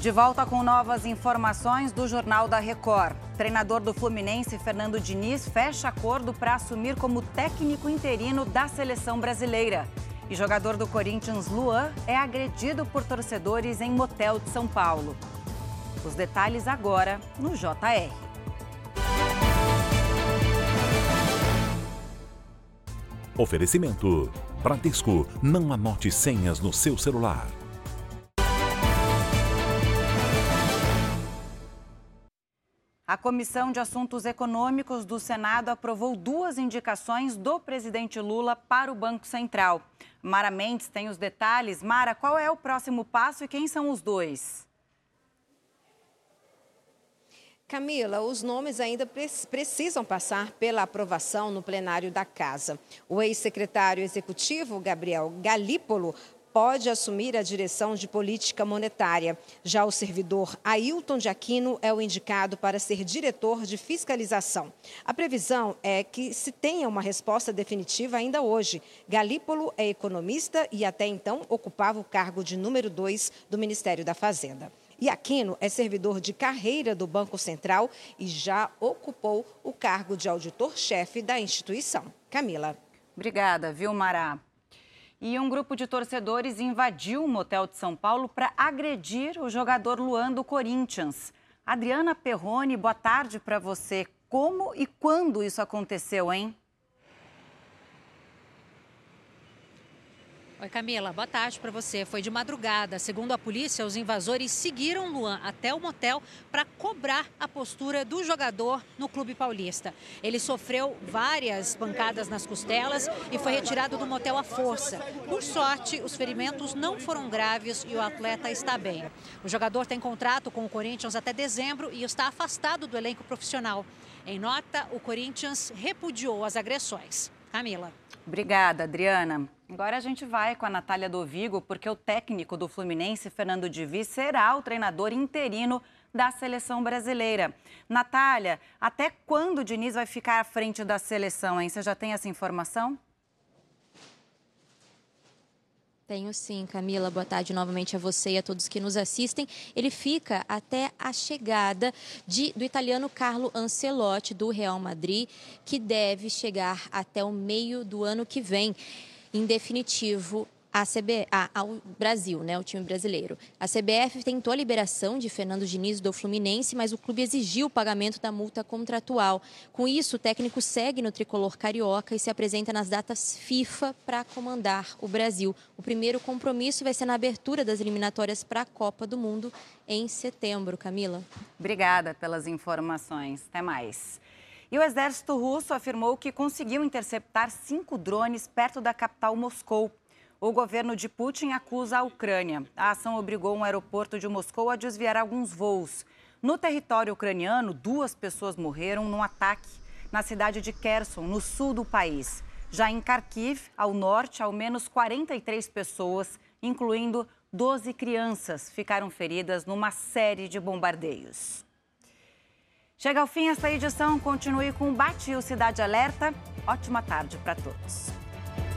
De volta com novas informações do Jornal da Record. Treinador do Fluminense, Fernando Diniz, fecha acordo para assumir como técnico interino da seleção brasileira. E jogador do Corinthians, Luan, é agredido por torcedores em motel de São Paulo. Os detalhes agora no JR. Oferecimento: Bradesco. Não anote senhas no seu celular. A Comissão de Assuntos Econômicos do Senado aprovou duas indicações do presidente Lula para o Banco Central. Mara Mendes tem os detalhes. Mara, qual é o próximo passo e quem são os dois? Camila, os nomes ainda precisam passar pela aprovação no plenário da Casa. O ex-secretário executivo, Gabriel Galípolo, pode assumir a direção de política monetária. Já o servidor Ailton de Aquino é o indicado para ser diretor de fiscalização. A previsão é que se tenha uma resposta definitiva ainda hoje. Galípolo é economista e até então ocupava o cargo de número 2 do Ministério da Fazenda. E Aquino é servidor de carreira do Banco Central e já ocupou o cargo de auditor-chefe da instituição. Camila. Obrigada, Vilmará. E um grupo de torcedores invadiu um motel de São Paulo para agredir o jogador Luan do Corinthians. Adriana Perrone, boa tarde para você. Como e quando isso aconteceu, hein? Oi, Camila, boa tarde para você. Foi de madrugada. Segundo a polícia, os invasores seguiram Luan até o motel para cobrar a postura do jogador no Clube Paulista. Ele sofreu várias pancadas nas costelas e foi retirado do motel à força. Por sorte, os ferimentos não foram graves e o atleta está bem. O jogador tem contrato com o Corinthians até dezembro e está afastado do elenco profissional. Em nota, o Corinthians repudiou as agressões. Camila. Obrigada, Adriana. Agora a gente vai com a Natália Dovigo, porque o técnico do Fluminense, Fernando Divi, será o treinador interino da seleção brasileira. Natália, até quando o Diniz vai ficar à frente da seleção, hein? Você já tem essa informação? Tenho sim, Camila. Boa tarde novamente a você e a todos que nos assistem. Ele fica até a chegada de, do italiano Carlo Ancelotti, do Real Madrid, que deve chegar até o meio do ano que vem. Em definitivo, a CB, a, ao Brasil, né, o time brasileiro. A CBF tentou a liberação de Fernando Diniz do Fluminense, mas o clube exigiu o pagamento da multa contratual. Com isso, o técnico segue no tricolor carioca e se apresenta nas datas FIFA para comandar o Brasil. O primeiro compromisso vai ser na abertura das eliminatórias para a Copa do Mundo em setembro. Camila. Obrigada pelas informações. Até mais. E o exército russo afirmou que conseguiu interceptar cinco drones perto da capital Moscou. O governo de Putin acusa a Ucrânia. A ação obrigou um aeroporto de Moscou a desviar alguns voos. No território ucraniano, duas pessoas morreram num ataque na cidade de Kherson, no sul do país. Já em Kharkiv, ao norte, ao menos 43 pessoas, incluindo 12 crianças, ficaram feridas numa série de bombardeios. Chega ao fim esta edição. Continue com o Bate o Cidade Alerta. Ótima tarde para todos.